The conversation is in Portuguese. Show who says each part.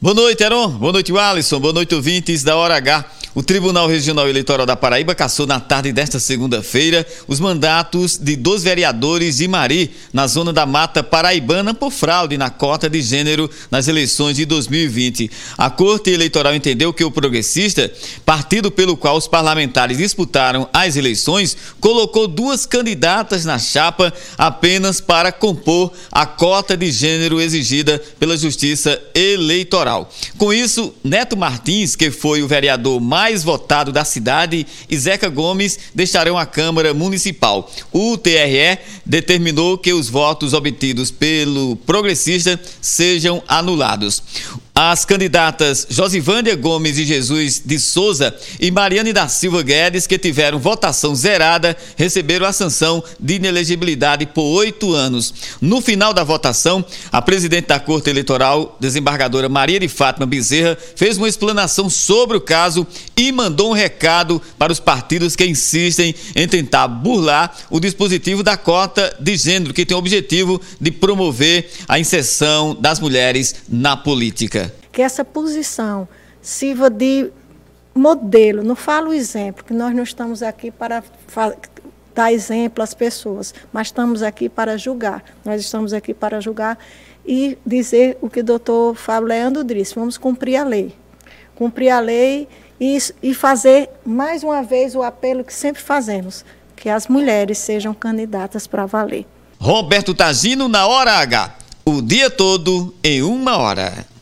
Speaker 1: Boa noite, Heron. Boa noite, Alisson. Boa noite, ouvintes da Hora H. O Tribunal Regional Eleitoral da Paraíba cassou na tarde desta segunda-feira os mandatos de dois vereadores de Mari, na zona da Mata Paraibana, por fraude na cota de gênero nas eleições de 2020. A Corte Eleitoral entendeu que o progressista, partido pelo qual os parlamentares disputaram as eleições, colocou duas candidatas na chapa apenas para compor a cota de gênero exigida pela Justiça Eleitoral. Com isso, Neto Martins, que foi o vereador mais mais votado da cidade e Zeca Gomes deixarão a Câmara Municipal. O TRE determinou que os votos obtidos pelo progressista sejam anulados. As candidatas Josivânia Gomes de Jesus de Souza e Mariane da Silva Guedes, que tiveram votação zerada, receberam a sanção de inelegibilidade por oito anos. No final da votação, a presidente da Corte Eleitoral, desembargadora Maria de Fátima Bezerra, fez uma explanação sobre o caso e mandou um recado para os partidos que insistem em tentar burlar o dispositivo da cota de gênero, que tem o objetivo de promover a inserção das mulheres na política
Speaker 2: que essa posição sirva de modelo, não falo exemplo, que nós não estamos aqui para dar exemplo às pessoas, mas estamos aqui para julgar. Nós estamos aqui para julgar e dizer o que o doutor Fábio Leandro disse, vamos cumprir a lei. Cumprir a lei e, e fazer mais uma vez o apelo que sempre fazemos, que as mulheres sejam candidatas para valer.
Speaker 1: Roberto Tazino na hora H. O dia todo em uma hora.